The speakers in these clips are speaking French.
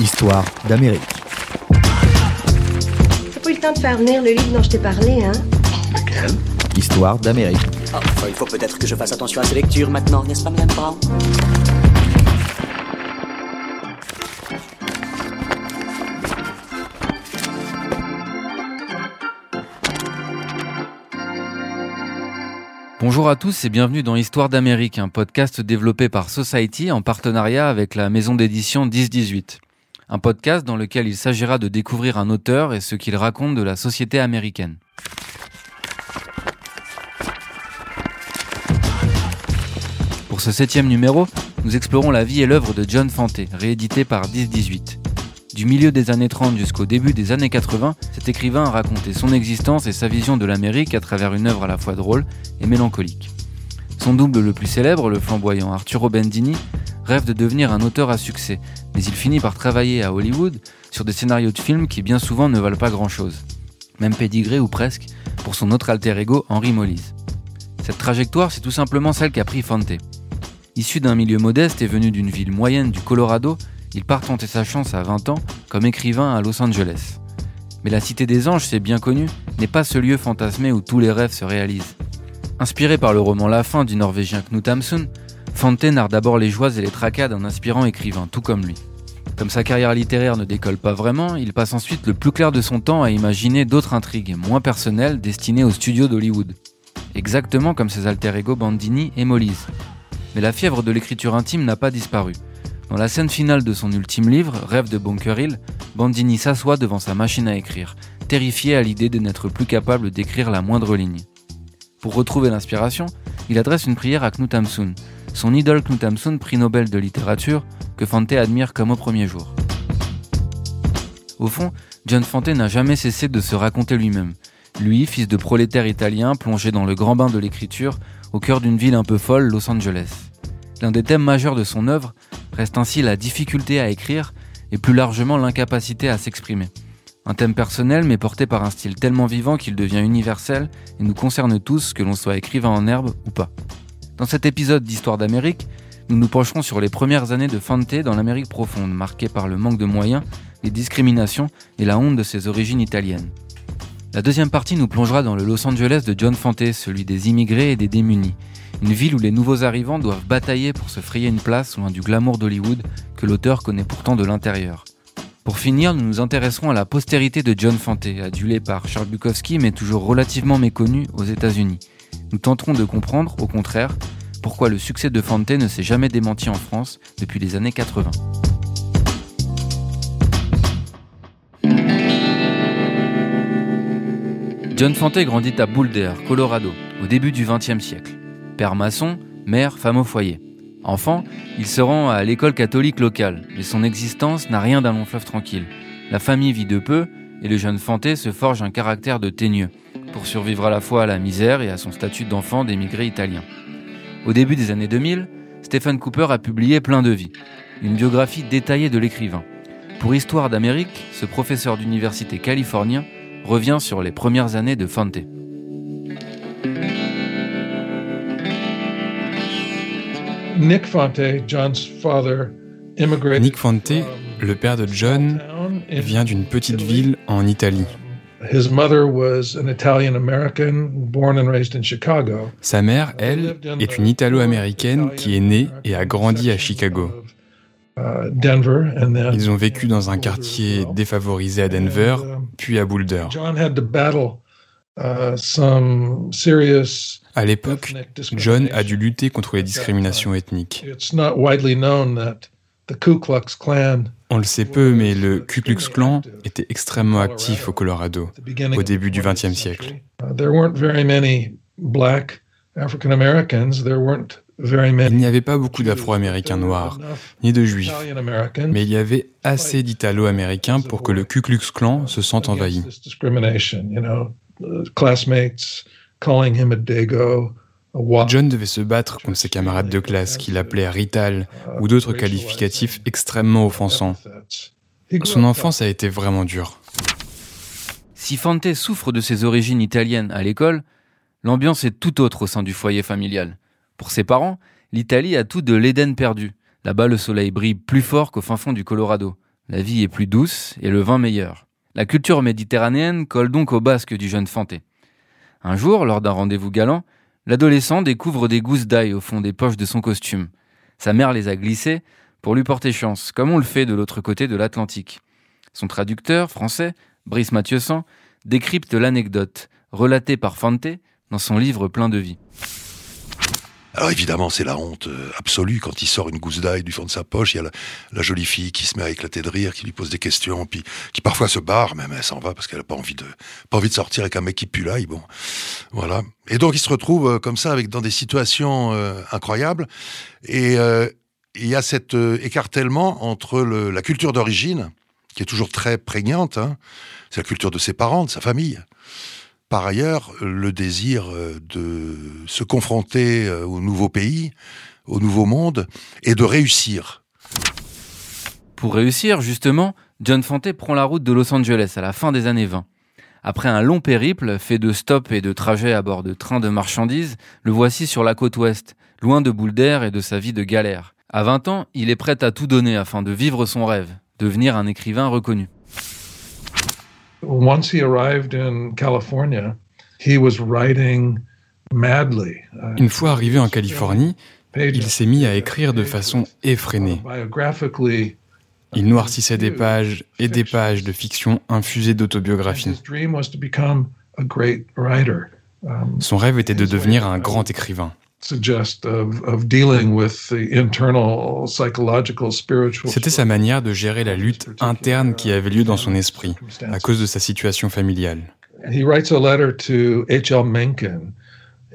Histoire d'Amérique. T'as pas eu le temps de faire venir le livre dont je t'ai parlé, hein? Lequel? Histoire d'Amérique. Oh, il faut peut-être que je fasse attention à ces lectures maintenant, n'est-ce pas, Madame Brown? Bonjour à tous et bienvenue dans Histoire d'Amérique, un podcast développé par Society en partenariat avec la maison d'édition 1018. Un podcast dans lequel il s'agira de découvrir un auteur et ce qu'il raconte de la société américaine. Pour ce septième numéro, nous explorons la vie et l'œuvre de John Fante, réédité par 1018. Du milieu des années 30 jusqu'au début des années 80, cet écrivain a raconté son existence et sa vision de l'Amérique à travers une œuvre à la fois drôle et mélancolique. Son double le plus célèbre, le flamboyant Arturo Bendini, rêve de devenir un auteur à succès, mais il finit par travailler à Hollywood sur des scénarios de films qui bien souvent ne valent pas grand-chose. Même pédigré ou presque pour son autre alter ego Henry Mollise. Cette trajectoire, c'est tout simplement celle qu'a pris Fante. Issu d'un milieu modeste et venu d'une ville moyenne du Colorado, il part tenter sa chance à 20 ans comme écrivain à Los Angeles. Mais la Cité des Anges, c'est bien connu, n'est pas ce lieu fantasmé où tous les rêves se réalisent. Inspiré par le roman La fin du Norvégien Knut Hamsun, Fante narre d'abord les joies et les tracas d'un inspirant écrivain, tout comme lui. Comme sa carrière littéraire ne décolle pas vraiment, il passe ensuite le plus clair de son temps à imaginer d'autres intrigues, moins personnelles, destinées aux studios d'Hollywood. Exactement comme ses alter ego Bandini et Mollise. Mais la fièvre de l'écriture intime n'a pas disparu. Dans la scène finale de son ultime livre, Rêve de Bunker Hill, Bandini s'assoit devant sa machine à écrire, terrifié à l'idée de n'être plus capable d'écrire la moindre ligne. Pour retrouver l'inspiration, il adresse une prière à Knut Hamsun, son idole Knut Hamsun, prix Nobel de littérature, que Fante admire comme au premier jour. Au fond, John Fante n'a jamais cessé de se raconter lui-même. Lui, fils de prolétaire italien, plongé dans le grand bain de l'écriture, au cœur d'une ville un peu folle, Los Angeles. L'un des thèmes majeurs de son œuvre reste ainsi la difficulté à écrire et plus largement l'incapacité à s'exprimer. Un thème personnel mais porté par un style tellement vivant qu'il devient universel et nous concerne tous que l'on soit écrivain en herbe ou pas. Dans cet épisode d'Histoire d'Amérique, nous nous pencherons sur les premières années de Fante dans l'Amérique profonde, marquée par le manque de moyens, les discriminations et la honte de ses origines italiennes. La deuxième partie nous plongera dans le Los Angeles de John Fante, celui des immigrés et des démunis, une ville où les nouveaux arrivants doivent batailler pour se frayer une place loin du glamour d'Hollywood que l'auteur connaît pourtant de l'intérieur. Pour finir, nous nous intéresserons à la postérité de John Fante, adulé par Charles Bukowski mais toujours relativement méconnu aux États-Unis. Nous tenterons de comprendre, au contraire, pourquoi le succès de Fante ne s'est jamais démenti en France depuis les années 80. John Fante grandit à Boulder, Colorado, au début du XXe siècle. Père maçon, mère femme au foyer. Enfant, il se rend à l'école catholique locale, mais son existence n'a rien d'un long fleuve tranquille. La famille vit de peu, et le jeune Fante se forge un caractère de teigneux, pour survivre à la fois à la misère et à son statut d'enfant d'émigré italien. Au début des années 2000, Stephen Cooper a publié Plein de vie, une biographie détaillée de l'écrivain. Pour Histoire d'Amérique, ce professeur d'université californien revient sur les premières années de Fante. Nick Fante, John's father, immigrated Nick Fante, le père de John, vient d'une petite ville en Italie. His mother was an Italian American born and raised in Chicago. Sa mère, elle, est une italo-américaine qui est née et a grandi à Chicago. Uh, Denver, and then Ils ont vécu dans un quartier défavorisé à Denver, puis à Boulder. John had to battle uh, some serious. À l'époque, John a dû lutter contre les discriminations ethniques. On le sait peu, mais le Ku Klux Klan était extrêmement actif au Colorado au début du XXe siècle. There weren't very many black African Americans. There weren't very Il n'y avait pas beaucoup d'Afro-Américains noirs, ni de Juifs, mais il y avait assez d'Italo-Américains pour que le Ku Klux Klan se sente envahi. John devait se battre contre ses camarades de classe qu'il appelait Rital ou d'autres qualificatifs extrêmement offensants. Son enfance a été vraiment dure. Si Fante souffre de ses origines italiennes à l'école, l'ambiance est tout autre au sein du foyer familial. Pour ses parents, l'Italie a tout de l'Éden perdu. Là-bas, le soleil brille plus fort qu'au fin fond du Colorado. La vie est plus douce et le vin meilleur. La culture méditerranéenne colle donc au basque du jeune Fanté. Un jour, lors d'un rendez-vous galant, l'adolescent découvre des gousses d'ail au fond des poches de son costume. Sa mère les a glissées pour lui porter chance, comme on le fait de l'autre côté de l'Atlantique. Son traducteur français, Brice Mathieusan, décrypte l'anecdote, relatée par Fante dans son livre Plein de vie. Alors évidemment, c'est la honte euh, absolue quand il sort une gousse d'ail du fond de sa poche. Il y a la, jolie fille qui se met à éclater de rire, qui lui pose des questions, puis qui parfois se barre, même elle s'en va parce qu'elle a pas envie de pas envie de sortir avec un mec qui pue l'ail. Bon, voilà. Et donc il se retrouve euh, comme ça avec dans des situations euh, incroyables. Et il y a cet écartèlement entre la culture d'origine, qui est toujours très prégnante. Hein, c'est la culture de ses parents, de sa famille par ailleurs le désir euh, de se confronter euh, au nouveau pays, au nouveau monde, et de réussir. Pour réussir, justement, John Fante prend la route de Los Angeles à la fin des années 20. Après un long périple, fait de stops et de trajets à bord de trains de marchandises, le voici sur la côte ouest, loin de Boulder et de sa vie de galère. À 20 ans, il est prêt à tout donner afin de vivre son rêve, devenir un écrivain reconnu. Once he arrived in California, he was writing madly. Une fois arrivé en Californie, il s'est mis à écrire de façon effrénée. Il noircissait des pages et des pages de fiction infusées d'autobiographie. Um, Son rêve était de devenir un grand écrivain. C'était sa manière de gérer la lutte interne qui avait lieu dans son esprit à cause de sa situation familiale.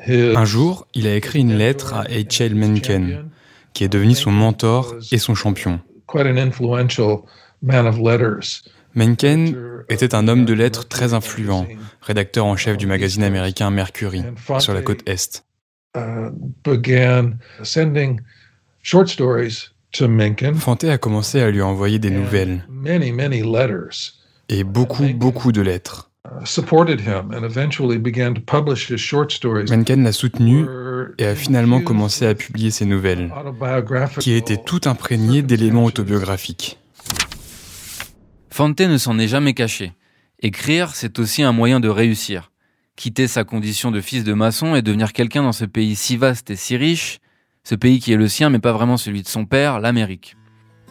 Un jour, il a écrit une lettre à H.L. Mencken, qui est devenu son mentor et son champion. Mencken était un homme de lettres très influent, rédacteur en chef du magazine américain Mercury, sur la côte Est. Uh, Fante a commencé à lui envoyer des nouvelles et beaucoup, beaucoup de lettres. Mencken l'a soutenu et a finalement commencé à publier ses nouvelles, qui étaient toutes imprégnées d'éléments autobiographiques. Fante ne s'en est jamais caché. Écrire, c'est aussi un moyen de réussir quitter sa condition de fils de maçon et devenir quelqu'un dans ce pays si vaste et si riche, ce pays qui est le sien mais pas vraiment celui de son père, l'Amérique.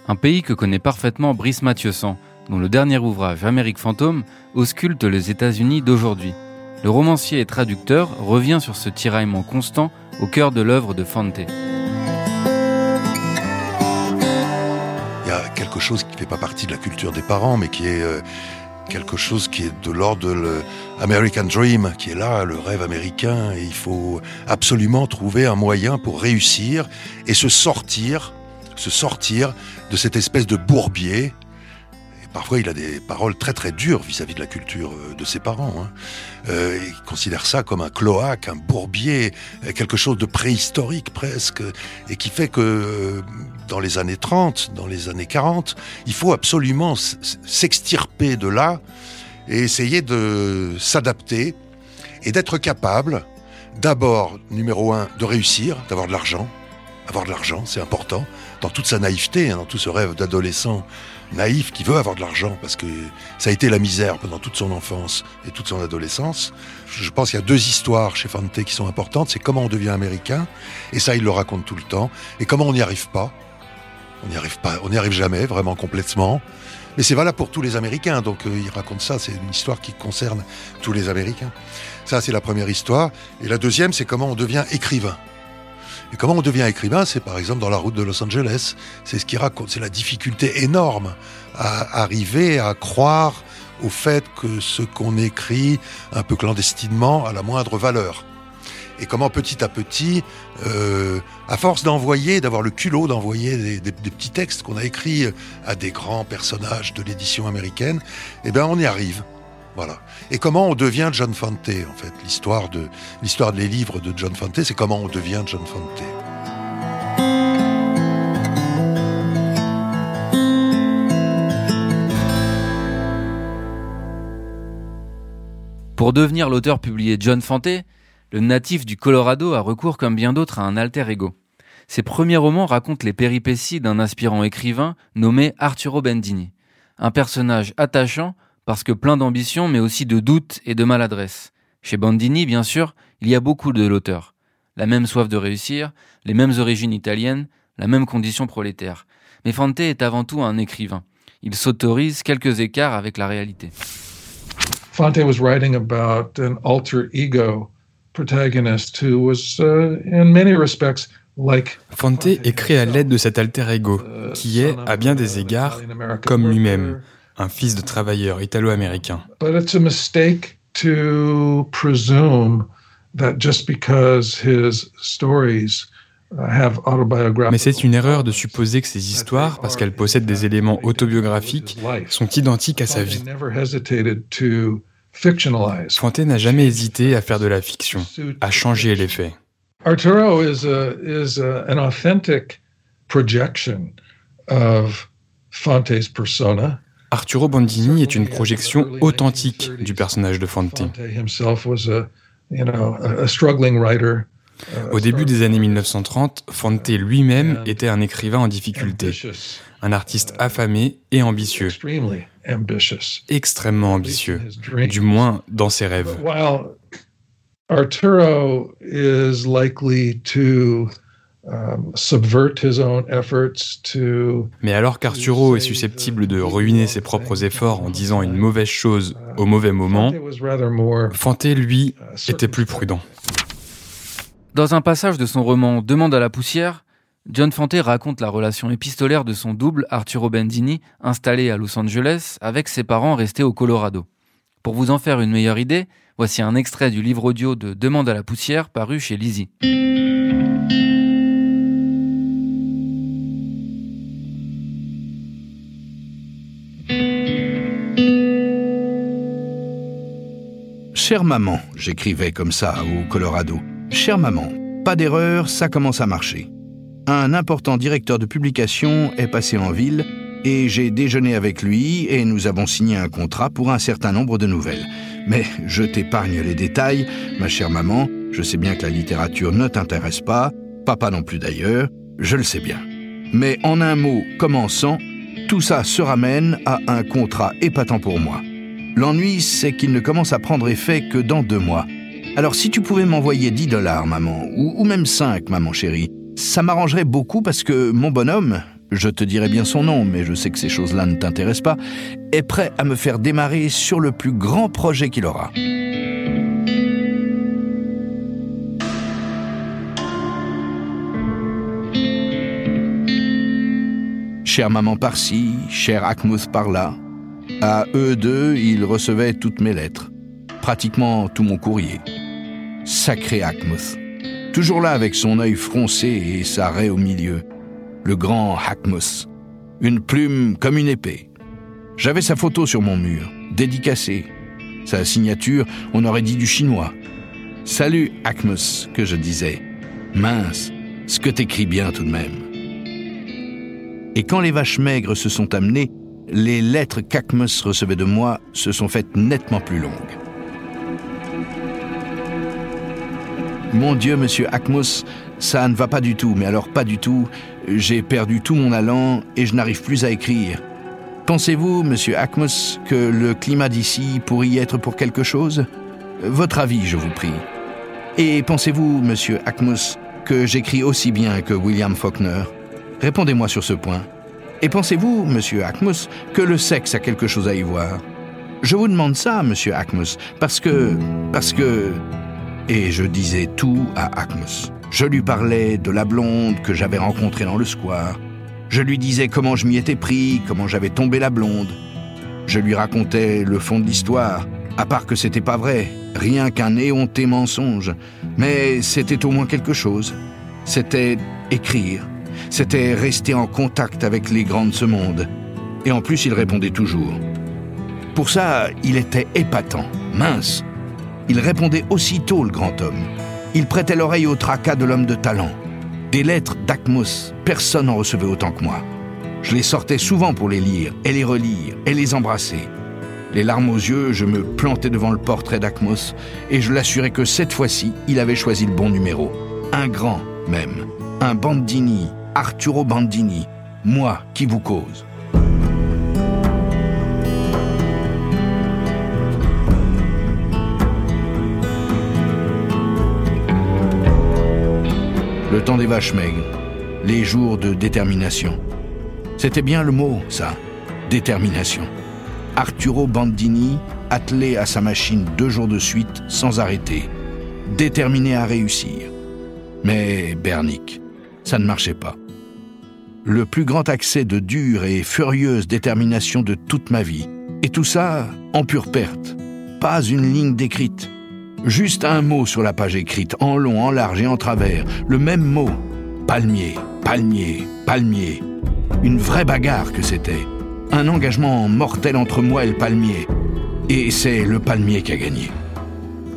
Un pays que connaît parfaitement Brice Mathieusan, dont le dernier ouvrage Amérique fantôme ausculte les États-Unis d'aujourd'hui. Le romancier et traducteur revient sur ce tiraillement constant au cœur de l'œuvre de Fante. Il y a quelque chose qui ne fait pas partie de la culture des parents, mais qui est euh, quelque chose qui est de l'ordre de l'American Dream, qui est là, le rêve américain, et il faut absolument trouver un moyen pour réussir et se sortir, se sortir de cette espèce de bourbier Parfois, il a des paroles très très dures vis-à-vis de la culture euh, de ses parents. Hein. Euh, il considère ça comme un cloaque, un bourbier, euh, quelque chose de préhistorique presque, et qui fait que dans les années 30, dans les années 40, il faut absolument s'extirper de là et essayer de s'adapter et d'être capable, d'abord, numéro un, de réussir, d'avoir de l'argent. Avoir de l'argent, c'est important, dans toute sa naïveté, hein, dans tout ce rêve d'adolescent naïf qui veut avoir de l'argent parce que ça a été la misère pendant toute son enfance et toute son adolescence. Je pense qu'il y a deux histoires chez Fante qui sont importantes. C'est comment on devient américain, et ça il le raconte tout le temps, et comment on n'y arrive pas. On n'y arrive pas, on n'y arrive jamais vraiment complètement. Mais c'est valable pour tous les Américains, donc euh, il raconte ça. C'est une histoire qui concerne tous les Américains. Ça c'est la première histoire. Et la deuxième, c'est comment on devient écrivain. Et comment on devient écrivain C'est par exemple dans la route de Los Angeles. C'est ce qui raconte. C'est la difficulté énorme à arriver à croire au fait que ce qu'on écrit un peu clandestinement a la moindre valeur. Et comment petit à petit, euh, à force d'envoyer, d'avoir le culot d'envoyer des, petits textes qu'on a écrits à des grands personnages de l'édition américaine, eh bien on y arrive. Voilà. Et comment on devient John Fante, en fait. L'histoire de, l'histoire des livres de John Fante, c'est comment on devient John Fante. Pour devenir l'auteur publié John Fante, le natif du Colorado a recours comme bien d'autres à un alter ego. Ses premiers romans racontent les péripéties d'un aspirant écrivain nommé Arturo Bendini. Un personnage attachant parce que plein d'ambition mais aussi de doutes et de maladresse. Chez Bandini, bien sûr, il y a beaucoup de l'auteur. La même soif de réussir, les mêmes origines italiennes, la même condition prolétaire. Mais Fante est avant tout un écrivain. Il s'autorise quelques écarts avec la réalité. Fante was writing about an alter ego protagonist who was, uh, in many respects, like Fante écrit à l'aide de cet alter ego, qui est, à bien des égards, comme lui-même, un fils de travailleur italo-américain. But it's a mistake to presume that just because his stories mais c'est une erreur de supposer que ces histoires, parce qu'elles possèdent des éléments autobiographiques, sont identiques à sa vie. Fante n'a jamais hésité à faire de la fiction, à changer les faits. Arturo is, a, is a, an authentic projection of Fante's persona. Arturo Bandini est une projection authentique du personnage de writer au début des années 1930, Fante lui-même était un écrivain en difficulté, un artiste affamé et ambitieux, extrêmement ambitieux, du moins dans ses rêves. Arturo is likely to um, subvert his own efforts to Mais alors qu'Arturo est susceptible de ruiner ses propres efforts en disant une mauvaise chose au mauvais moment, Fante, lui, était plus prudent. Dans un passage de son roman Demande à la poussière, John Fante raconte la relation épistolaire de son double Arturo Bendini, installé à Los Angeles, avec ses parents restés au Colorado. Pour vous en faire une meilleure idée, voici un extrait du livre audio de Demande à la poussière paru chez Lizzie. Chère maman, j'écrivais comme ça au Colorado. Chère maman, pas d'erreur, ça commence à marcher. Un important directeur de publication est passé en ville et j'ai déjeuné avec lui et nous avons signé un contrat pour un certain nombre de nouvelles. Mais je t'épargne les détails, ma chère maman, je sais bien que la littérature ne t'intéresse pas, papa non plus d'ailleurs, je le sais bien. Mais en un mot commençant, tout ça se ramène à un contrat épatant pour moi. L'ennui, c'est qu'il ne commence à prendre effet que dans deux mois. Alors si tu pouvais m'envoyer 10 dollars, maman, ou, même 5, maman chérie, ça m'arrangerait beaucoup parce que mon bonhomme, je te dirai bien son nom, mais je sais que ces choses-là ne t'intéressent pas, est prêt à me faire démarrer sur le plus grand projet qu'il aura. Chère maman par-ci, cher Akmouth par-là, à eux deux, ils recevaient toutes mes lettres, pratiquement tout mon courrier. Sacré Hackmuth. Toujours là avec son œil froncé et sa raie au milieu. Le grand Hackmuth. Une plume comme une épée. J'avais sa photo sur mon mur, dédicacée. Sa signature, on aurait dit du chinois. Salut, Hackmuth, que je disais. Mince, ce que t'écris bien tout de même. Et quand les vaches maigres se sont amenées, les lettres qu'Ackmus recevait de moi se sont faites nettement plus longues. Mon Dieu, monsieur Akmus, ça ne va pas du tout, mais alors pas du tout. J'ai perdu tout mon allant et je n'arrive plus à écrire. Pensez-vous, monsieur Akmus, que le climat d'ici pourrait y être pour quelque chose? Votre avis, je vous prie. Et pensez-vous, monsieur Akmus, que j'écris aussi bien que William Faulkner? Répondez-moi sur ce point. Et pensez-vous, monsieur Akmus, que le sexe a quelque chose à y voir? Je vous demande ça, monsieur Akmus, parce que. parce que. Et je disais tout à Akmus. Je lui parlais de la blonde que j'avais rencontrée dans le square. Je lui disais comment je m'y étais pris, comment j'avais tombé la blonde. Je lui racontais le fond de l'histoire, à part que c'était pas vrai, rien qu'un éhonté mensonge. Mais c'était au moins quelque chose. C'était écrire. C'était rester en contact avec les grands de ce monde. Et en plus, il répondait toujours. Pour ça, il était épatant, mince, il répondait aussitôt, le grand homme. Il prêtait l'oreille au tracas de l'homme de talent. Des lettres d'Akmos, personne n'en recevait autant que moi. Je les sortais souvent pour les lire, et les relire, et les embrasser. Les larmes aux yeux, je me plantais devant le portrait d'Akmos, et je l'assurais que cette fois-ci, il avait choisi le bon numéro. Un grand, même. Un Bandini, Arturo Bandini. Moi qui vous cause. Le temps des vaches maigres, les jours de détermination. C'était bien le mot, ça, détermination. Arturo Bandini, attelé à sa machine deux jours de suite sans arrêter, déterminé à réussir. Mais Bernick, ça ne marchait pas. Le plus grand accès de dure et furieuse détermination de toute ma vie. Et tout ça en pure perte. Pas une ligne décrite. Juste un mot sur la page écrite, en long, en large et en travers. Le même mot. Palmier, palmier, palmier. Une vraie bagarre que c'était. Un engagement mortel entre moi et le palmier. Et c'est le palmier qui a gagné.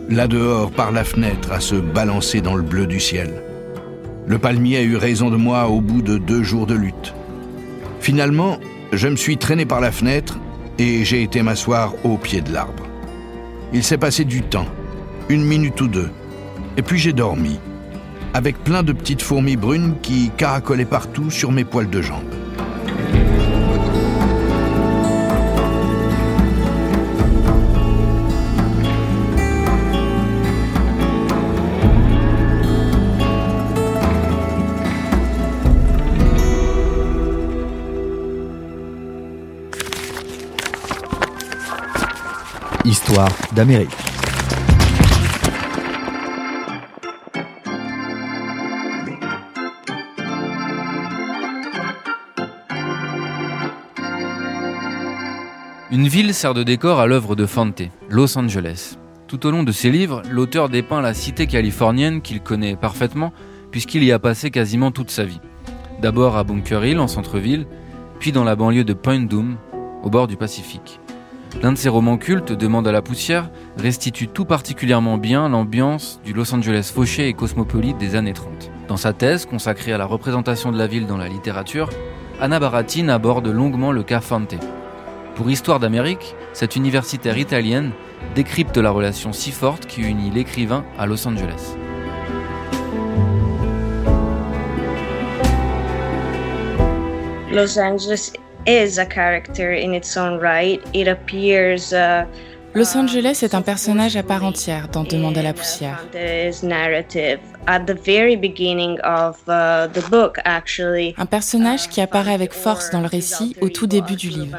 Là dehors, par la fenêtre, à se balancer dans le bleu du ciel. Le palmier a eu raison de moi au bout de deux jours de lutte. Finalement, je me suis traîné par la fenêtre et j'ai été m'asseoir au pied de l'arbre. Il s'est passé du temps une minute ou deux. Et puis j'ai dormi, avec plein de petites fourmis brunes qui caracolaient partout sur mes poils de jambes. Histoire d'Amérique. Ville sert de décor à l'œuvre de Fante, Los Angeles. Tout au long de ses livres, l'auteur dépeint la cité californienne qu'il connaît parfaitement puisqu'il y a passé quasiment toute sa vie. D'abord à Bunker Hill en centre-ville, puis dans la banlieue de Point Doom, au bord du Pacifique. L'un de ses romans cultes, Demande à la poussière, restitue tout particulièrement bien l'ambiance du Los Angeles fauché et cosmopolite des années 30. Dans sa thèse consacrée à la représentation de la ville dans la littérature, Anna Baratine aborde longuement le cas Fante, pour Histoire d'Amérique, cette universitaire italienne décrypte la relation si forte qui unit l'écrivain à Los Angeles. Los Angeles is a character in its own right. It appears uh, Los Angeles est un personnage à part entière dans Demande à la poussière. Un personnage qui apparaît avec force dans le récit au tout début du livre.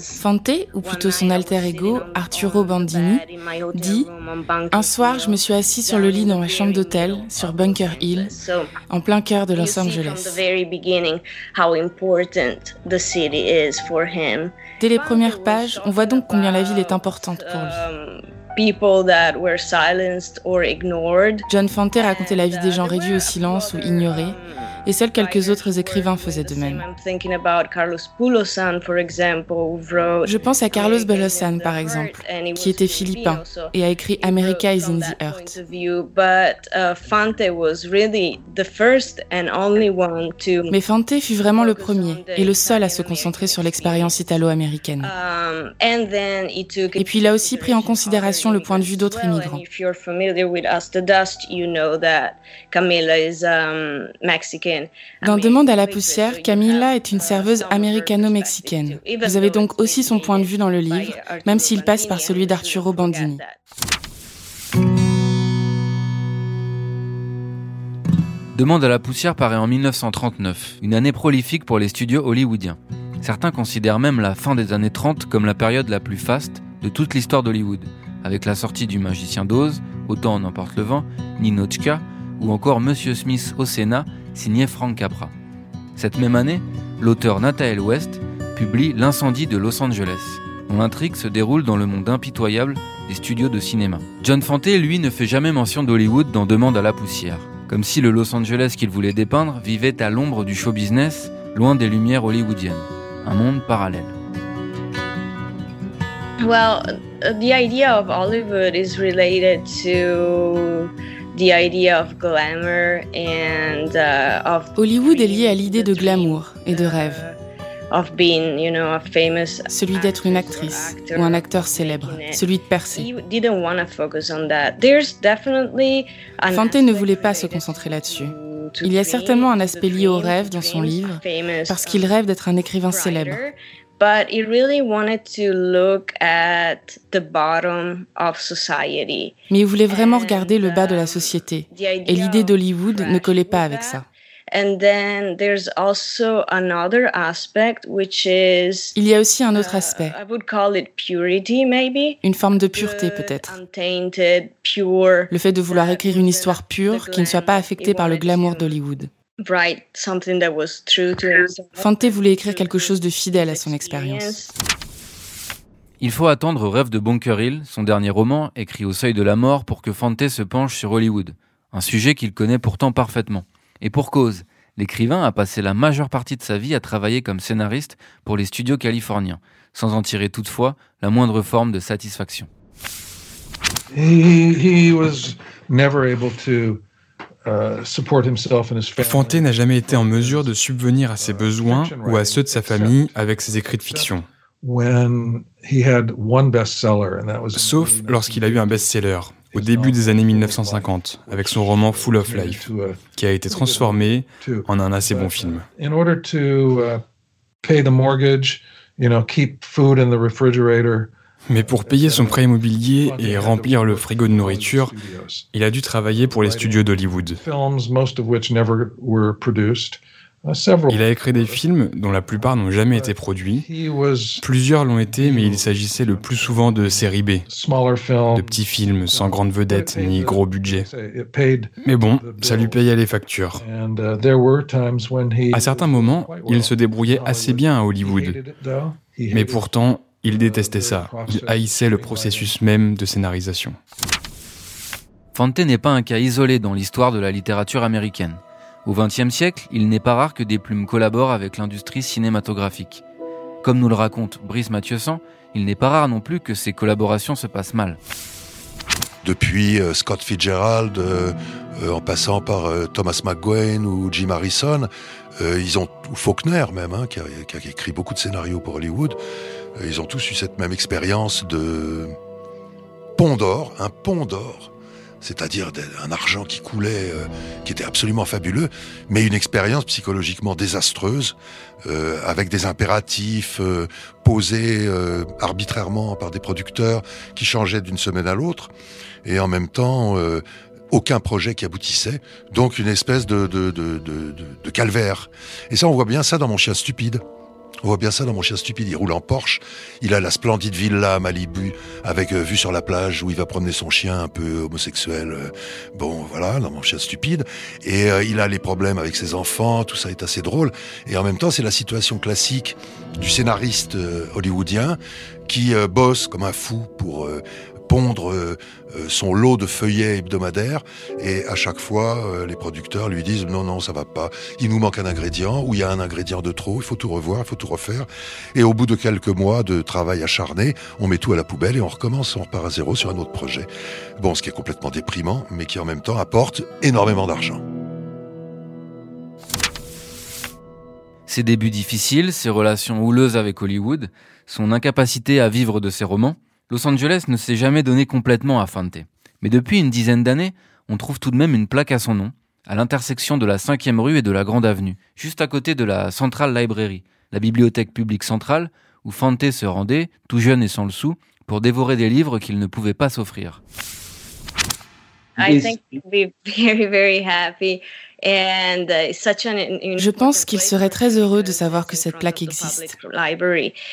Fante, ou plutôt son alter ego, Arturo Bandini, dit Un soir, je me suis assis sur le lit dans ma chambre d'hôtel, sur Bunker Hill, en plein cœur de Los Angeles. Dès les premières pages, on voit donc combien la ville est importante pour lui. John Fante racontait la vie des gens réduits au silence ou ignorés, et seuls quelques autres écrivains faisaient de même. Je pense à Carlos Bulosan, par exemple, qui était philippin et a écrit America is in the Earth. Mais Fante fut vraiment le premier et le seul à se concentrer sur l'expérience italo-américaine. Um, et puis il a aussi pris en considération le point de vue d'autres immigrants. Dans Demande à la poussière, Camilla est une serveuse américano-mexicaine. Vous avez donc aussi son point de vue dans le livre, même s'il passe par celui d'Arturo Bandini. Demande à la poussière paraît en 1939, une année prolifique pour les studios hollywoodiens. Certains considèrent même la fin des années 30 comme la période la plus faste de toute l'histoire d'Hollywood, avec la sortie du Magicien d'Oz, Autant en emporte le vent, Ninochka, ou encore Monsieur Smith au Sénat, signé Frank Capra. Cette même année, l'auteur Nathael West publie L'incendie de Los Angeles, dont l'intrigue se déroule dans le monde impitoyable des studios de cinéma. John Fante, lui, ne fait jamais mention d'Hollywood dans Demande à la poussière, comme si le Los Angeles qu'il voulait dépeindre vivait à l'ombre du show business, loin des lumières hollywoodiennes. Un monde parallèle. Well, the idea of Hollywood is related to Uh, Hollywood est lié à l'idée de glamour et de rêve. Celui d'être une actrice ou un acteur célèbre, celui de percer. Fante ne voulait pas se concentrer là-dessus. Il y a certainement un aspect lié au rêve dans son livre, parce qu'il rêve d'être un écrivain célèbre. But he really wanted to look at the bottom of society. Mais il voulait vraiment regarder le bas de la société. Et l'idée d'Hollywood ne collait pas avec ça. And then there's also another aspect which is Il y a aussi un autre aspect. I would call it purity maybe. Une forme de pureté peut-être. Le fait de vouloir écrire une histoire pure qui ne soit pas affectée par le glamour d'Hollywood. Fante voulait écrire quelque chose de fidèle à son expérience. Il faut attendre Rêve de Bunker Hill, son dernier roman, écrit au seuil de la mort, pour que Fante se penche sur Hollywood, un sujet qu'il connaît pourtant parfaitement. Et pour cause, l'écrivain a passé la majeure partie de sa vie à travailler comme scénariste pour les studios californiens, sans en tirer toutefois la moindre forme de satisfaction. He, was never able to Uh, Fante n'a jamais été en mesure de subvenir à ses besoins ou à ceux de sa famille avec ses écrits de fiction. Sauf lorsqu'il a eu un best-seller au début des années 1950 avec son roman Full of Life, qui a été transformé en un assez bon film. Mais pour payer son prêt immobilier et remplir le frigo de nourriture, il a dû travailler pour les studios d'Hollywood. Il a écrit des films dont la plupart n'ont jamais été produits. Plusieurs l'ont été, mais il s'agissait le plus souvent de séries B, de petits films sans grande vedette ni gros budget. Mais bon, ça lui payait les factures. À certains moments, il se débrouillait assez bien à Hollywood. Mais pourtant, il détestait ça. Il haïssait le processus même de scénarisation. Fante n'est pas un cas isolé dans l'histoire de la littérature américaine. Au XXe siècle, il n'est pas rare que des plumes collaborent avec l'industrie cinématographique. Comme nous le raconte Brice Mathieusan, il n'est pas rare non plus que ces collaborations se passent mal. Depuis euh, Scott Fitzgerald, euh, euh, en passant par Thomas McGuane ou Jim Harrison, ils ont ou Faulkner même, hein, qui, a, écrit beaucoup de scénarios pour Hollywood, ils ont tous eu cette même expérience de pont d'or, un pont d'or, c'est-à-dire un argent qui coulait, euh, qui était absolument fabuleux, mais une expérience psychologiquement désastreuse, euh, avec des impératifs euh, posés arbitrairement par des producteurs qui changeaient d'une semaine à l'autre, et en même temps aucun projet qui aboutissait, donc une espèce de, de, de, de calvaire. Et ça, on voit bien ça dans Mon chien stupide. On voit bien ça dans mon chien stupide. Il roule en Porsche. Il a la splendide villa à Malibu avec euh, vue sur la plage où il va promener son chien un peu homosexuel. Euh, bon, voilà, dans mon chien stupide. Et euh, il a les problèmes avec ses enfants. Tout ça est assez drôle. Et en même temps, c'est la situation classique du scénariste hollywoodien qui bosse comme un fou pour pondre euh, euh, son lot de feuillets hebdomadaires et à chaque fois euh, les producteurs lui disent non non ça va pas, il nous manque un ingrédient ou il y a un ingrédient de trop, il faut tout revoir, il faut tout refaire et au bout de quelques mois de travail acharné, on met tout à la poubelle et on recommence, on repart à zéro sur un autre projet. Bon, ce qui est complètement déprimant mais qui en même temps apporte énormément d'argent. Ses débuts difficiles, ses relations houleuses avec Hollywood, son incapacité à vivre de ses romans, Los Angeles ne s'est jamais donné complètement à Fante. Mais depuis une dizaine d'années, on trouve tout de même une plaque à son nom, à l'intersection de la 5e rue et de la Grande Avenue, juste à côté de la Central Library, la bibliothèque publique centrale, où Fante se rendait, tout jeune et sans le sou, pour dévorer des livres qu'il ne pouvait pas s'offrir. Uh, Je pense qu'il serait très heureux de savoir que cette plaque existe.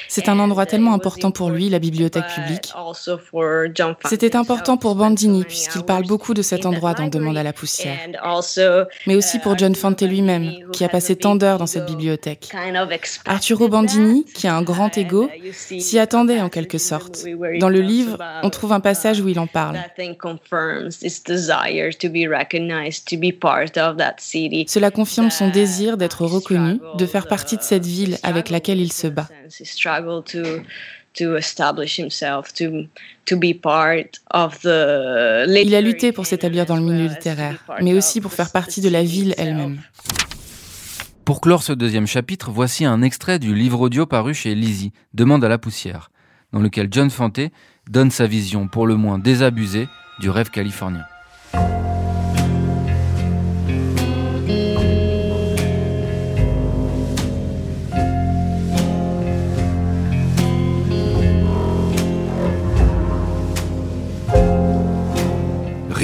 C'est un endroit tellement important pour lui, la bibliothèque publique. C'était important pour Bandini, puisqu'il parle beaucoup de cet endroit dans Demande à la poussière. Mais aussi pour John Fante lui-même, qui a passé tant d'heures dans cette bibliothèque. Arturo Bandini, qui a un grand ego, s'y attendait en quelque sorte. Dans le livre, on trouve un passage où il en parle. Cela confirme son désir d'être reconnu, de faire partie de cette ville avec laquelle il se bat. Il a lutté pour s'établir dans le milieu littéraire, mais aussi pour faire partie de la ville elle-même. Pour clore ce deuxième chapitre, voici un extrait du livre audio paru chez Lizzie, Demande à la poussière, dans lequel John Fante donne sa vision pour le moins désabusée du rêve californien.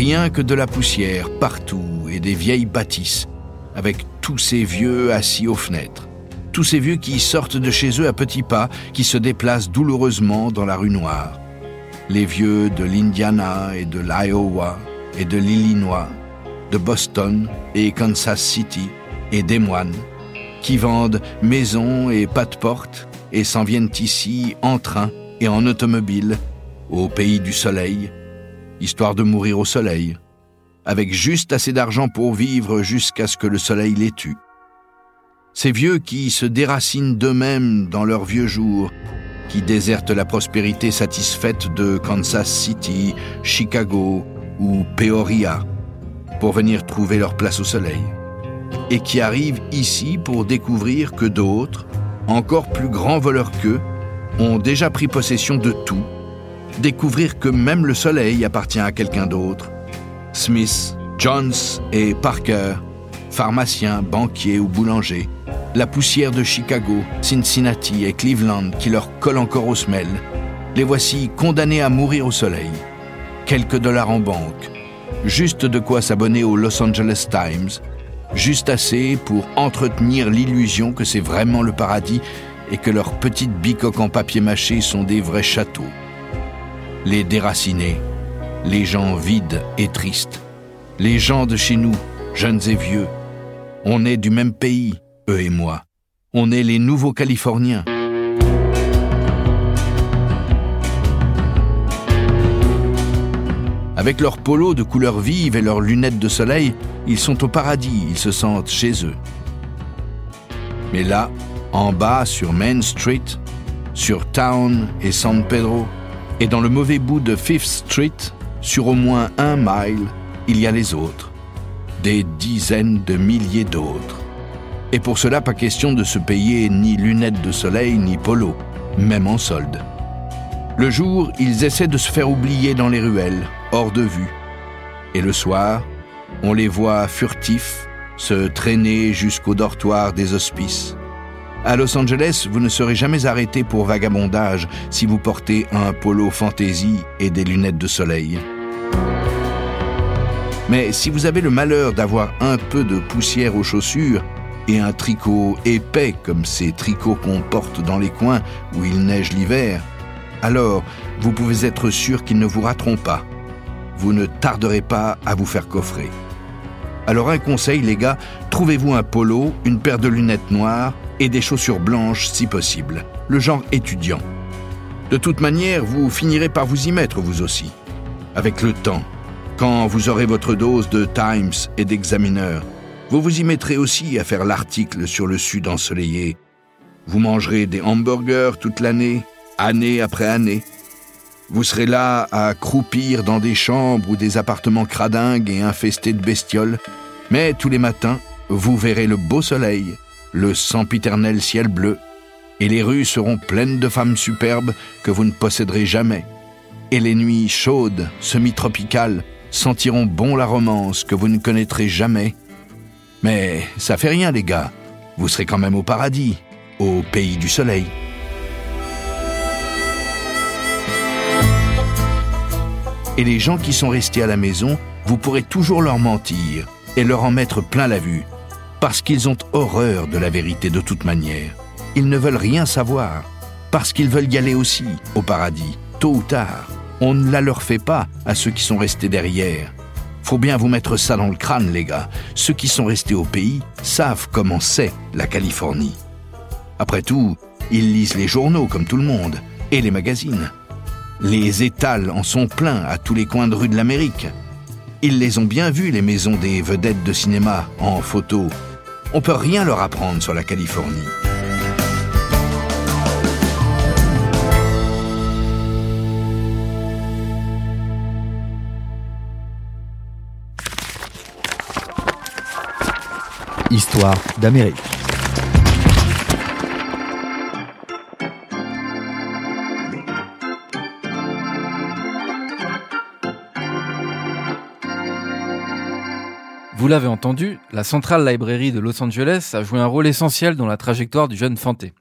Rien que de la poussière partout et des vieilles bâtisses, avec tous ces vieux assis aux fenêtres. Tous ces vieux qui sortent de chez eux à petits pas, qui se déplacent douloureusement dans la rue noire. Les vieux de l'Indiana et de l'Iowa et de l'Illinois, de Boston et Kansas City et des moines, qui vendent maisons et pas de porte et s'en viennent ici en train et en automobile, au pays du soleil, histoire de mourir au soleil, avec juste assez d'argent pour vivre jusqu'à ce que le soleil les tue. Ces vieux qui se déracinent d'eux-mêmes dans leurs vieux jours, qui désertent la prospérité satisfaite de Kansas City, Chicago ou Peoria pour venir trouver leur place au soleil, et qui arrivent ici pour découvrir que d'autres, encore plus grands voleurs qu'eux, ont déjà pris possession de tout, découvrir que même le soleil appartient à quelqu'un d'autre. Smith, Jones et Parker, pharmaciens, banquiers ou boulangers, la poussière de Chicago, Cincinnati et Cleveland qui leur colle encore aux semelles, les voici condamnés à mourir au soleil. Quelques dollars en banque, juste de quoi s'abonner au Los Angeles Times, juste assez pour entretenir l'illusion que c'est vraiment le paradis et que leurs petites bicoques en papier mâché sont des vrais châteaux. Les déracinés, les gens vides et tristes, les gens de chez nous, jeunes et vieux. On est du même pays, eux et moi. On est les nouveaux Californiens. Avec leurs polos de couleur vive et leurs lunettes de soleil, ils sont au paradis, ils se sentent chez eux. Mais là, en bas sur Main Street, sur Town et San Pedro, et dans le mauvais bout de Fifth Street, sur au moins un mile, il y a les autres, des dizaines de milliers d'autres. Et pour cela, pas question de se payer ni lunettes de soleil ni polo, même en solde. Le jour, ils essaient de se faire oublier dans les ruelles, hors de vue. Et le soir, on les voit furtifs se traîner jusqu'au dortoir des hospices. À Los Angeles, vous ne serez jamais arrêté pour vagabondage si vous portez un polo fantaisie et des lunettes de soleil. Mais si vous avez le malheur d'avoir un peu de poussière aux chaussures et un tricot épais comme ces tricots qu'on porte dans les coins où il neige l'hiver, alors vous pouvez être sûr qu'ils ne vous rateront pas vous ne tarderez pas à vous faire coffrer. Alors un conseil les gars, trouvez-vous un polo, une paire de lunettes noires et des chaussures blanches si possible, le genre étudiant. De toute manière, vous finirez par vous y mettre vous aussi, avec le temps. Quand vous aurez votre dose de Times et d'Examiner, vous vous y mettrez aussi à faire l'article sur le sud ensoleillé. Vous mangerez des hamburgers toute l'année, année après année. Vous serez là à croupir dans des chambres ou des appartements cradingues et infestés de bestioles, mais tous les matins, vous verrez le beau soleil, le sempiternel ciel bleu, et les rues seront pleines de femmes superbes que vous ne posséderez jamais. Et les nuits chaudes, semi-tropicales, sentiront bon la romance que vous ne connaîtrez jamais. Mais ça fait rien, les gars. Vous serez quand même au paradis, au pays du soleil. Et les gens qui sont restés à la maison, vous pourrez toujours leur mentir et leur en mettre plein la vue, parce qu'ils ont horreur de la vérité de toute manière. Ils ne veulent rien savoir, parce qu'ils veulent y aller aussi, au paradis, tôt ou tard. On ne la leur fait pas à ceux qui sont restés derrière. Faut bien vous mettre ça dans le crâne, les gars. Ceux qui sont restés au pays savent comment c'est la Californie. Après tout, ils lisent les journaux comme tout le monde, et les magazines. Les étals en sont pleins à tous les coins de rue de l'Amérique. Ils les ont bien vus, les maisons des vedettes de cinéma, en photo. On peut rien leur apprendre sur la Californie. Histoire d'Amérique. Vous l'avez entendu, la Central Library de Los Angeles a joué un rôle essentiel dans la trajectoire du jeune Fanté.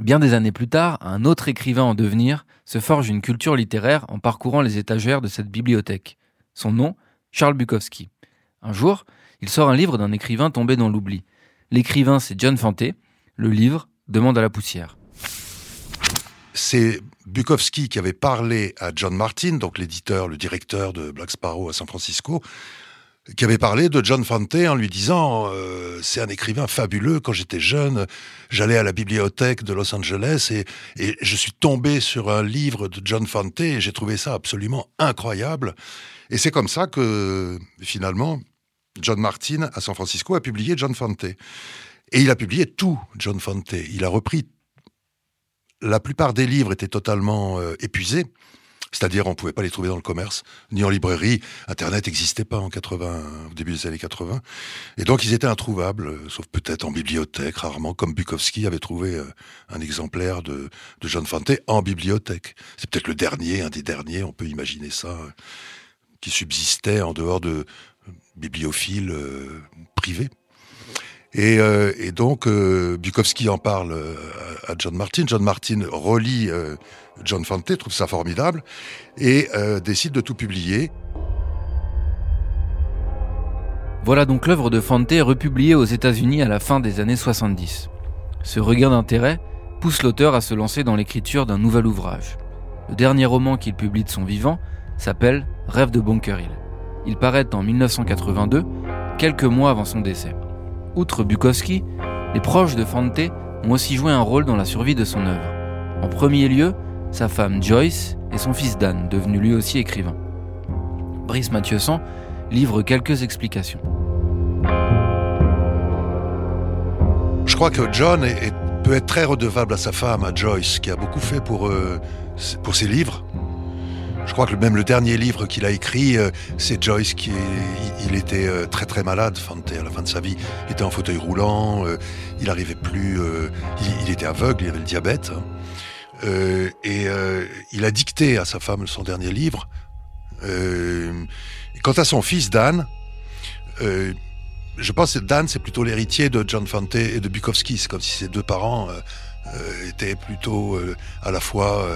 Bien des années plus tard, un autre écrivain en devenir se forge une culture littéraire en parcourant les étagères de cette bibliothèque. Son nom, Charles Bukowski. Un jour, il sort un livre d'un écrivain tombé dans l'oubli. L'écrivain, c'est John Fante. Le livre demande à la poussière. C'est Bukowski qui avait parlé à John Martin, donc l'éditeur, le directeur de Black Sparrow à San Francisco, qui avait parlé de John Fante en lui disant euh, c'est un écrivain fabuleux. Quand j'étais jeune, j'allais à la bibliothèque de Los Angeles et, je suis tombé sur un livre de John Fante et j'ai trouvé ça absolument incroyable. Et c'est comme ça que finalement John Martin à San Francisco a publié John Fante. Et il a publié tout John Fante. Il a repris la plupart des livres étaient totalement euh, épuisés. C'est-à-dire, on ne pouvait pas les trouver dans le commerce, ni en librairie. Internet n'existait pas en 80, au début des années 80. Et donc, ils étaient introuvables, euh, sauf peut-être en bibliothèque, rarement, comme Bukowski avait trouvé euh, un exemplaire de, John Fante en bibliothèque. C'est peut-être le dernier, un des derniers, on peut imaginer ça, qui subsistait en dehors de bibliophiles privés. Et, euh, et donc, euh, Bukowski en parle euh, à John Martin. John Martin relit euh, John Fante, trouve ça formidable, et décide de tout publier. Voilà donc l'œuvre de Fante republiée aux États-Unis à la fin des années 70. Ce regain d'intérêt pousse l'auteur à se lancer dans l'écriture d'un nouvel ouvrage. Le dernier roman qu'il publie de son vivant s'appelle Rêve de Bunker Hill. Il paraît en 1982, quelques mois avant son décès. Outre Bukowski, les proches de Fante ont aussi joué un rôle dans la survie de son œuvre. En premier lieu, sa femme Joyce et son fils Dan, devenu lui aussi écrivain. Brice Mathieusan livre quelques explications. Je crois que John peut être très redevable à sa femme, à Joyce, qui a beaucoup fait pour, euh, pour ses livres. Je crois que même le dernier livre qu'il a écrit, euh, c'est Joyce qui il était euh, très très malade, Fante, à la fin de sa vie. Il était en fauteuil roulant, euh, il n'arrivait plus, il, était aveugle, il avait le diabète. Hein. et il a dicté à sa femme son dernier livre. quant à son fils Dan, je pense que Dan c'est plutôt l'héritier de John Fante et de Bukowski. C'est comme si ses deux parents étaient plutôt à la fois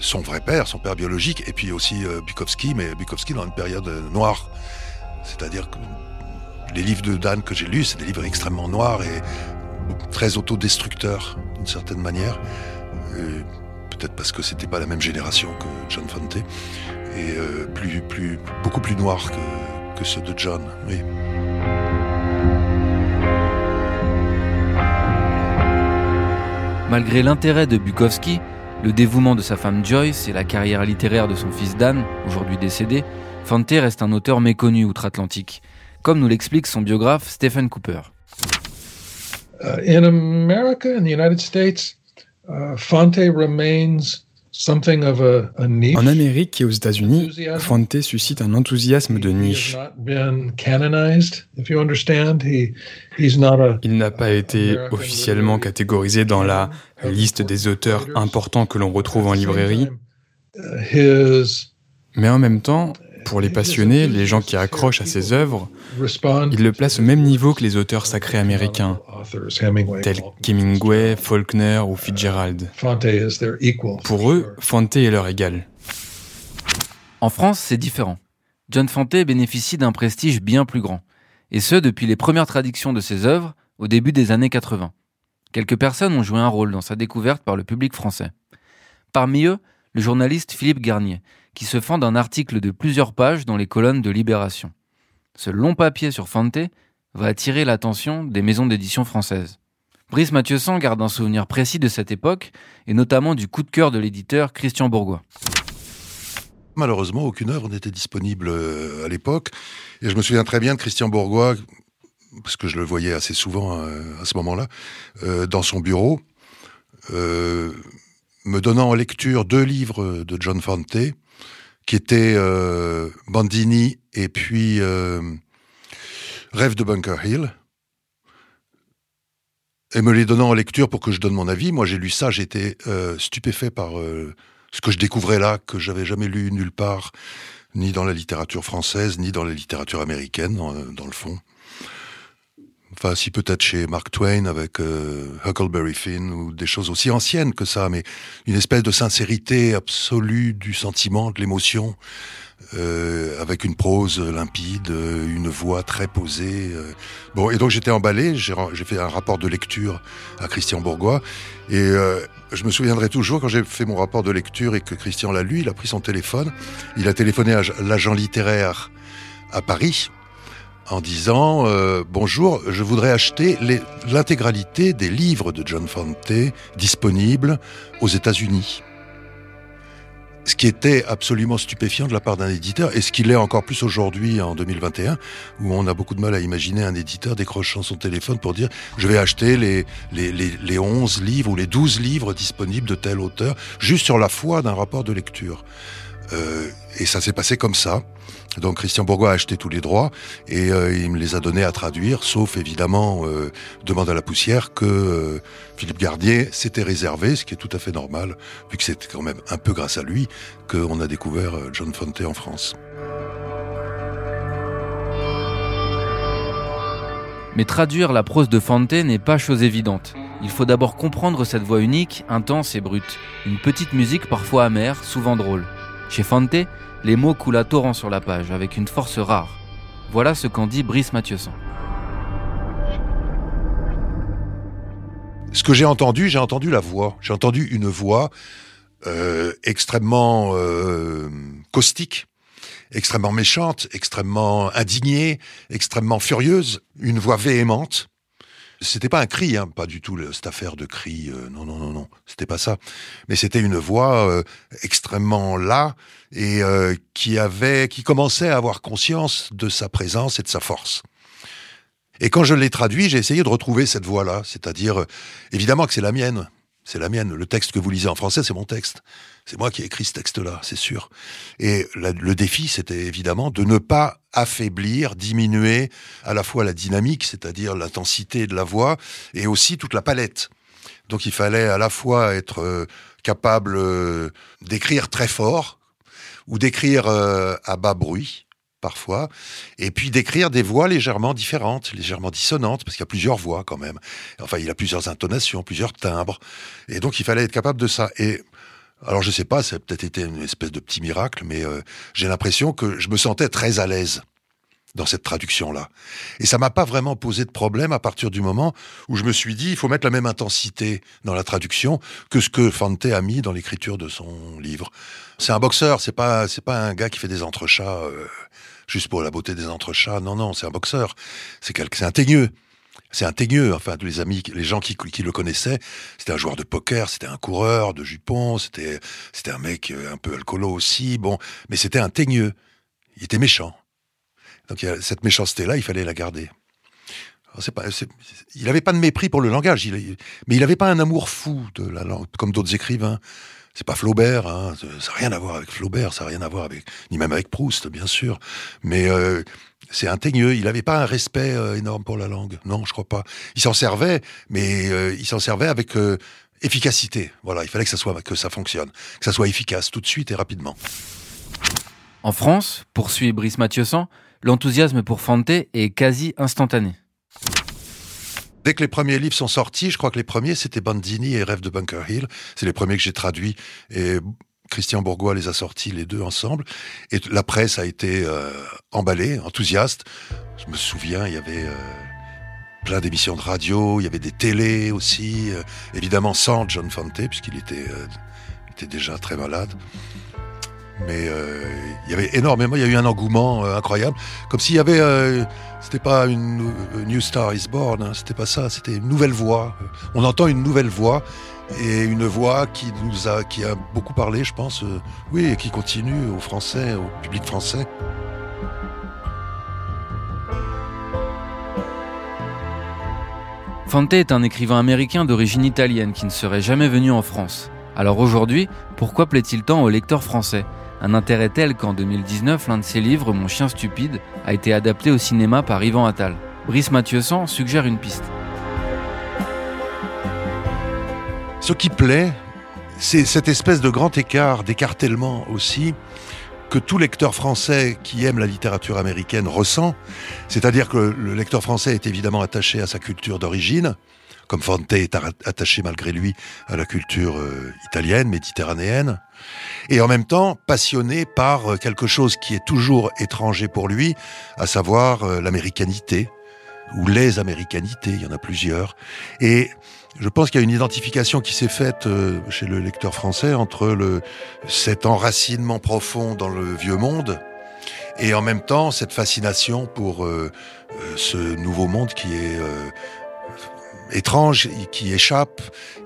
son vrai père, son père biologique, et puis aussi euh, Bukowski, mais Bukowski dans une période euh, noire. C'est-à-dire que les livres de Dan que j'ai lus, c'est des livres extrêmement noirs et très autodestructeurs d'une certaine manière. Peut-être parce que c'était pas la même génération que John Fante, et euh, plus, plus, beaucoup plus noirs que, que ceux de John. Oui. Malgré l'intérêt de Bukowski, le dévouement de sa femme Joyce et la carrière littéraire de son fils Dan, aujourd'hui décédé, Fante reste un auteur méconnu outre-Atlantique, comme nous l'explique son biographe Stephen Cooper. Uh, in America, in the United States, uh, Fante remains en Amérique et aux États-Unis, Fante suscite un enthousiasme de niche. Il n'a pas été officiellement catégorisé dans la liste des auteurs importants que l'on retrouve en librairie. Uh, Mais en même temps, pour les passionnés, les gens qui accrochent à ses œuvres, il le place au même niveau que les auteurs sacrés américains, tels qu'Hemingway, Faulkner ou Fitzgerald. Pour eux, Fante est leur égal. En France, c'est différent. John Fante bénéficie d'un prestige bien plus grand, et ce depuis les premières traductions de ses œuvres au début des années 80. Quelques personnes ont joué un rôle dans sa découverte par le public français. Parmi eux, le journaliste Philippe Garnier, qui se fend d'un article de plusieurs pages dans les colonnes de Libération. Ce long papier sur Fante va attirer l'attention des maisons d'édition françaises. Brice Mathieusan garde un souvenir précis de cette époque, et notamment du coup de cœur de l'éditeur Christian Bourgois. Malheureusement, aucune œuvre n'était disponible euh, à l'époque, et je me souviens très bien de Christian Bourgois, parce que je le voyais assez souvent euh, à ce moment-là, euh, dans son bureau, me donnant en lecture deux livres de John Fante, qui étaient euh, Bandini et puis euh, Rêve de Bunker Hill, et me les donnant en lecture pour que je donne mon avis. Moi, j'ai lu ça, j'étais euh, stupéfait par ce que je découvrais là, que j'avais jamais lu nulle part, ni dans la littérature française, ni dans la littérature américaine, dans, le fond. Enfin, si peut-être chez Mark Twain avec euh, Huckleberry Finn ou des choses aussi anciennes que ça, mais une espèce de sincérité absolue du sentiment, de l'émotion, euh, avec une prose limpide, une voix très posée. Euh. Bon, et donc j'étais emballé, j'ai fait un rapport de lecture à Christian Bourgois, et euh, je me souviendrai toujours quand j'ai fait mon rapport de lecture et que Christian l'a lu, il a pris son téléphone, il a téléphoné à l'agent littéraire à Paris en disant euh, bonjour, je voudrais acheter l'intégralité des livres de John Fante disponibles aux États-Unis. Ce qui était absolument stupéfiant de la part d'un éditeur, et ce qu'il est encore plus aujourd'hui en 2021, où on a beaucoup de mal à imaginer un éditeur décrochant son téléphone pour dire je vais acheter les, les 11 livres ou les 12 livres disponibles de tel auteur, juste sur la foi d'un rapport de lecture. Euh, et ça s'est passé comme ça. Donc Christian Bourgois a acheté tous les droits et euh, il me les a donnés à traduire, sauf évidemment euh, Demande à la poussière que euh, Philippe Gardier s'était réservé, ce qui est tout à fait normal, vu que c'est quand même un peu grâce à lui qu'on a découvert John Fante en France. Mais traduire la prose de Fante n'est pas chose évidente. Il faut d'abord comprendre cette voix unique, intense et brute. Une petite musique parfois amère, souvent drôle. Chez Fante, les mots coulent à torrent sur la page, avec une force rare. Voilà ce qu'en dit Brice Mathieuson. Ce que j'ai entendu, j'ai entendu la voix. J'ai entendu une voix euh, extrêmement euh, caustique, extrêmement méchante, extrêmement indignée, extrêmement furieuse, une voix véhémente. C'était pas un cri, hein, pas du tout cette affaire de cri. Euh, non, non, non, non, c'était pas ça. Mais c'était une voix euh, extrêmement là et euh, qui avait, qui commençait à avoir conscience de sa présence et de sa force. Et quand je l'ai traduit, j'ai essayé de retrouver cette voix-là, c'est-à-dire évidemment que c'est la mienne, c'est la mienne. Le texte que vous lisez en français, c'est mon texte. C'est moi qui ai écrit ce texte-là, c'est sûr. Et le défi, c'était évidemment de ne pas affaiblir, diminuer à la fois la dynamique, c'est-à-dire l'intensité de la voix, et aussi toute la palette. Donc il fallait à la fois être euh, capable euh, d'écrire très fort, ou d'écrire euh, à bas bruit, parfois, et puis d'écrire des voix légèrement différentes, légèrement dissonantes, parce qu'il y a plusieurs voix quand même. Enfin, il y a plusieurs intonations, plusieurs timbres, et donc il fallait être capable de ça. Et alors je sais pas, ça a peut-être été une espèce de petit miracle, mais euh, j'ai l'impression que je me sentais très à l'aise dans cette traduction-là. Et ça m'a pas vraiment posé de problème à partir du moment où je me suis dit, il faut mettre la même intensité dans la traduction que ce que Fante a mis dans l'écriture de son livre. C'est un boxeur, c'est pas, c'est pas un gars qui fait des entrechats euh, juste pour la beauté des entrechats. Non, non, c'est un boxeur. C'est c'est un teigneux. C'est un teigneux. Enfin, tous les amis, les gens qui, le connaissaient, c'était un joueur de poker, c'était un coureur de jupons, c'était, c'était un mec euh, un peu alcoolo aussi. Bon, mais c'était un teigneux. Il était méchant. Donc cette méchanceté-là, il fallait la garder. Il n'avait pas de mépris pour le langage, mais il n'avait pas un amour fou de la langue, comme d'autres écrivains. C'est pas Flaubert, hein, ça n'a rien à voir avec Flaubert, ça n'a rien à voir avec, ni même avec Proust, bien sûr. Mais euh, c'est un teigneux, il n'avait pas un respect euh, énorme pour la langue. Non, je crois pas. Il s'en servait, mais euh, il s'en servait avec efficacité. Voilà, il fallait que ça soit que ça fonctionne, que ça soit efficace tout de suite et rapidement. En France, poursuit Brice Mathieusan, l'enthousiasme pour Fante est quasi instantané. Dès que les premiers livres sont sortis, je crois que les premiers c'était Bandini et Rêve de Bunker Hill. C'est les premiers que j'ai traduits et Christian Bourgois les a sortis les deux ensemble. Et la presse a été euh, emballée, enthousiaste. Je me souviens, il y avait euh, plein d'émissions de radio, il y avait des télés aussi, euh, évidemment sans John Fante puisqu'il était, était déjà très malade mais il y avait énormément, il y a eu un engouement incroyable, comme s'il y avait c'était pas une New Star is Born, hein, c'était pas ça, c'était une nouvelle voix. On entend une nouvelle voix et une voix qui nous a, beaucoup parlé, je pense, euh, oui, et qui continue aux Français, au public français. Fante est un écrivain américain d'origine italienne qui ne serait jamais venu en France. Alors aujourd'hui, pourquoi plaît-il tant aux lecteurs français? Un intérêt tel qu'en 2019, l'un de ses livres, Mon chien stupide, a été adapté au cinéma par Ivan Attal. Brice Mathieusan suggère une piste. Ce qui plaît, c'est cette espèce de grand écart, d'écartèlement aussi, que tout lecteur français qui aime la littérature américaine ressent, c'est-à-dire que le lecteur français est évidemment attaché à sa culture d'origine, comme Fante est attaché malgré lui à la culture euh, italienne, méditerranéenne, et en même temps passionné par euh, quelque chose qui est toujours étranger pour lui, à savoir euh, l'américanité, ou les américanités, il y en a plusieurs. Et je pense qu'il y a une identification qui s'est faite chez le lecteur français entre le, cet enracinement profond dans le vieux monde, et en même temps cette fascination pour ce nouveau monde qui est étrange, qui échappe,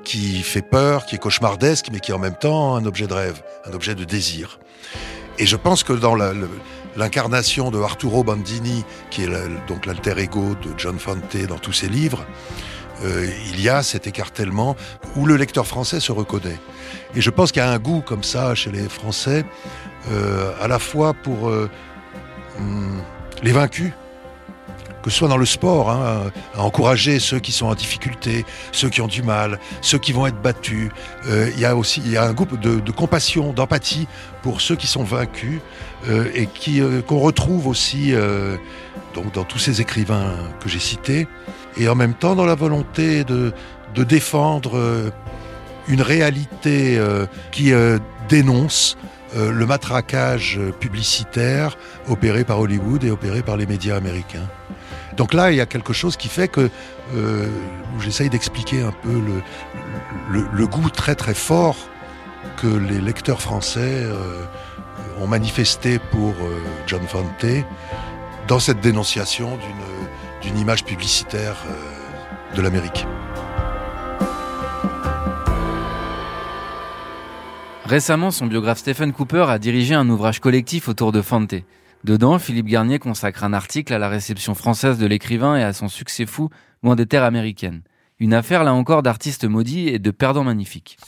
qui fait peur, qui est cauchemardesque, mais qui est en même temps un objet de rêve, un objet de désir. Et je pense que dans l'incarnation de Arturo Bandini, qui est donc l'alter ego de John Fante dans tous ses livres, euh, il y a cet écartèlement où le lecteur français se reconnaît. Et je pense qu'il y a un goût comme ça chez les Français, euh, à la fois pour euh, hum, les vaincus, que ce soit dans le sport, hein, à encourager ceux qui sont en difficulté, ceux qui ont du mal, ceux qui vont être battus. Il y a aussi y a un groupe de, compassion, d'empathie pour ceux qui sont vaincus et qui qu'on retrouve aussi dans tous ces écrivains que j'ai cités, et en même temps dans la volonté de, de défendre une réalité qui dénonce le matraquage publicitaire opéré par Hollywood et opéré par les médias américains. Donc là, il y a quelque chose qui fait que euh, j'essaye d'expliquer un peu le, goût très très fort que les lecteurs français euh, ont manifesté pour euh, John Fante dans cette dénonciation d'une image publicitaire de l'Amérique. Récemment, son biographe Stephen Cooper a dirigé un ouvrage collectif autour de Fante. Dedans, Philippe Garnier consacre un article à la réception française de l'écrivain et à son succès fou loin des terres américaines. Une affaire là encore d'artistes maudits et de perdants magnifiques.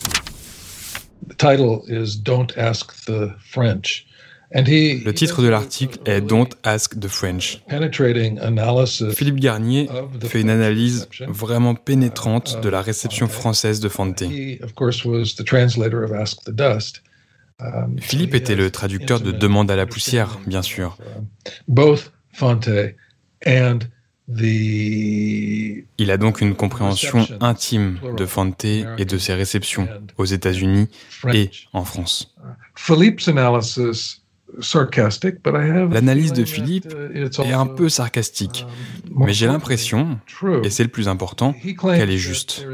Le titre de l'article est Don't Ask the French. Philippe Garnier fait une analyse vraiment pénétrante de la réception française de Fante. Philippe était le traducteur de Demande à la poussière, bien sûr. Il a donc une compréhension intime de Fante et de ses réceptions aux États-Unis et en France. L'analyse de Philippe est un peu sarcastique, mais j'ai l'impression, et c'est le plus important, qu'elle est juste.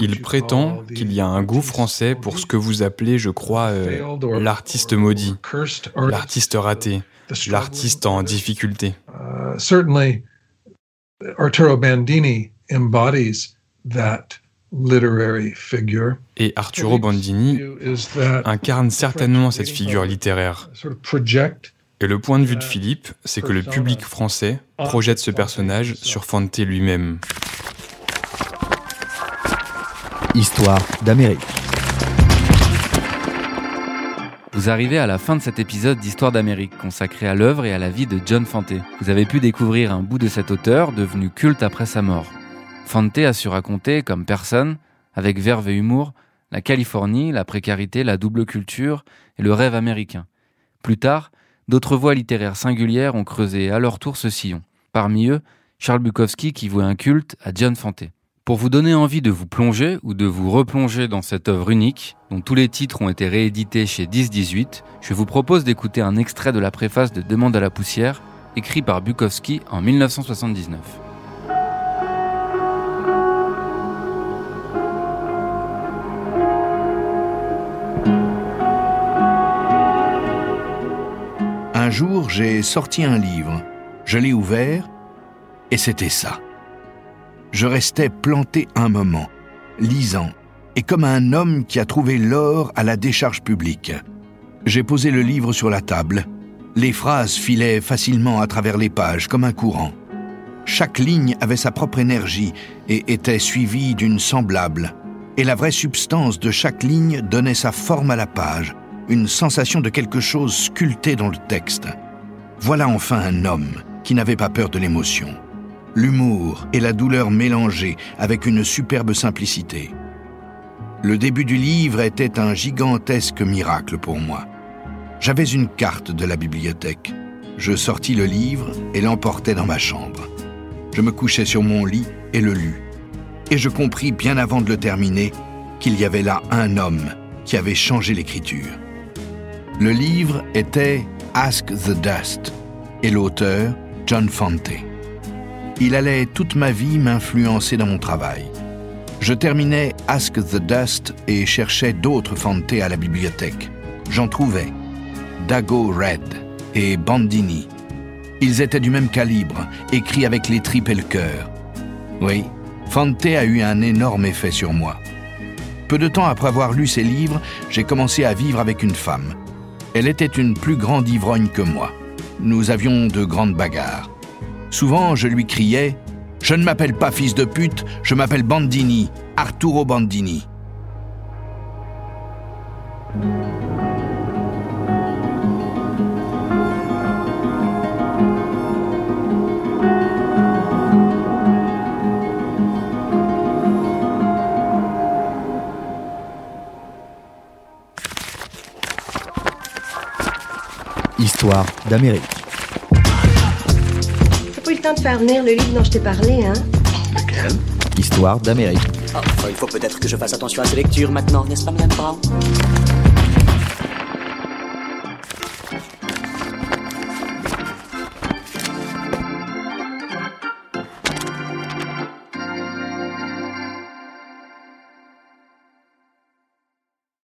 Il prétend qu'il y a un goût français pour ce que vous appelez, je crois, euh, l'artiste maudit, l'artiste raté, l'artiste en difficulté. Uh, Et Arturo Bandini incarne certainement cette figure littéraire. Et le point de vue de Philippe, c'est que le public français projette ce personnage sur Fante lui-même. Histoire d'Amérique. Vous arrivez à la fin de cet épisode d'Histoire d'Amérique consacré à l'œuvre et à la vie de John Fante. Vous avez pu découvrir un bout de cet auteur devenu culte après sa mort. Fante a su raconter, comme personne, avec verve et humour, la Californie, la précarité, la double culture et le rêve américain. Plus tard, d'autres voix littéraires singulières ont creusé à leur tour ce sillon. Parmi eux, Charles Bukowski qui vouait un culte à John Fante. Pour vous donner envie de vous plonger ou de vous replonger dans cette œuvre unique, dont tous les titres ont été réédités chez 1018, je vous propose d'écouter un extrait de la préface de Demande à la poussière, écrit par Bukowski en 1979. Jour, j'ai sorti un livre. Je l'ai ouvert et c'était ça. Je restais planté un moment, lisant, et comme un homme qui a trouvé l'or à la décharge publique. J'ai posé le livre sur la table. Les phrases filaient facilement à travers les pages comme un courant. Chaque ligne avait sa propre énergie et était suivie d'une semblable. Et la vraie substance de chaque ligne donnait sa forme à la page, une sensation de quelque chose sculpté dans le texte. Voilà enfin un homme qui n'avait pas peur de l'émotion l'humour et la douleur mélangés avec une superbe simplicité. Le début du livre était un gigantesque miracle pour moi. J'avais une carte de la bibliothèque. Je sortis le livre et l'emportai dans ma chambre. Je me couchai sur mon lit et le lus. Et je compris bien avant de le terminer qu'il y avait là un homme qui avait changé l'écriture. Le livre était Ask the Dust et l'auteur John Fante. Il allait toute ma vie m'influencer dans mon travail. Je terminais Ask the Dust et cherchais d'autres Fante à la bibliothèque. J'en trouvais. Dago Red et Bandini. Ils étaient du même calibre, écrits avec les tripes et le cœur. Oui, Fante a eu un énorme effet sur moi. Peu de temps après avoir lu ces livres, j'ai commencé à vivre avec une femme. Elle était une plus grande ivrogne que moi. Nous avions de grandes bagarres. Souvent, je lui criais Je ne m'appelle pas fils de pute, je m'appelle Bandini, Arturo Bandini. Histoire d'Amérique. T'as pas eu le temps de faire venir le livre dont je t'ai parlé, hein? Lequel Histoire d'Amérique. Oh, il faut peut-être que je fasse attention à ces lectures maintenant, n'est-ce pas, Madame Brown?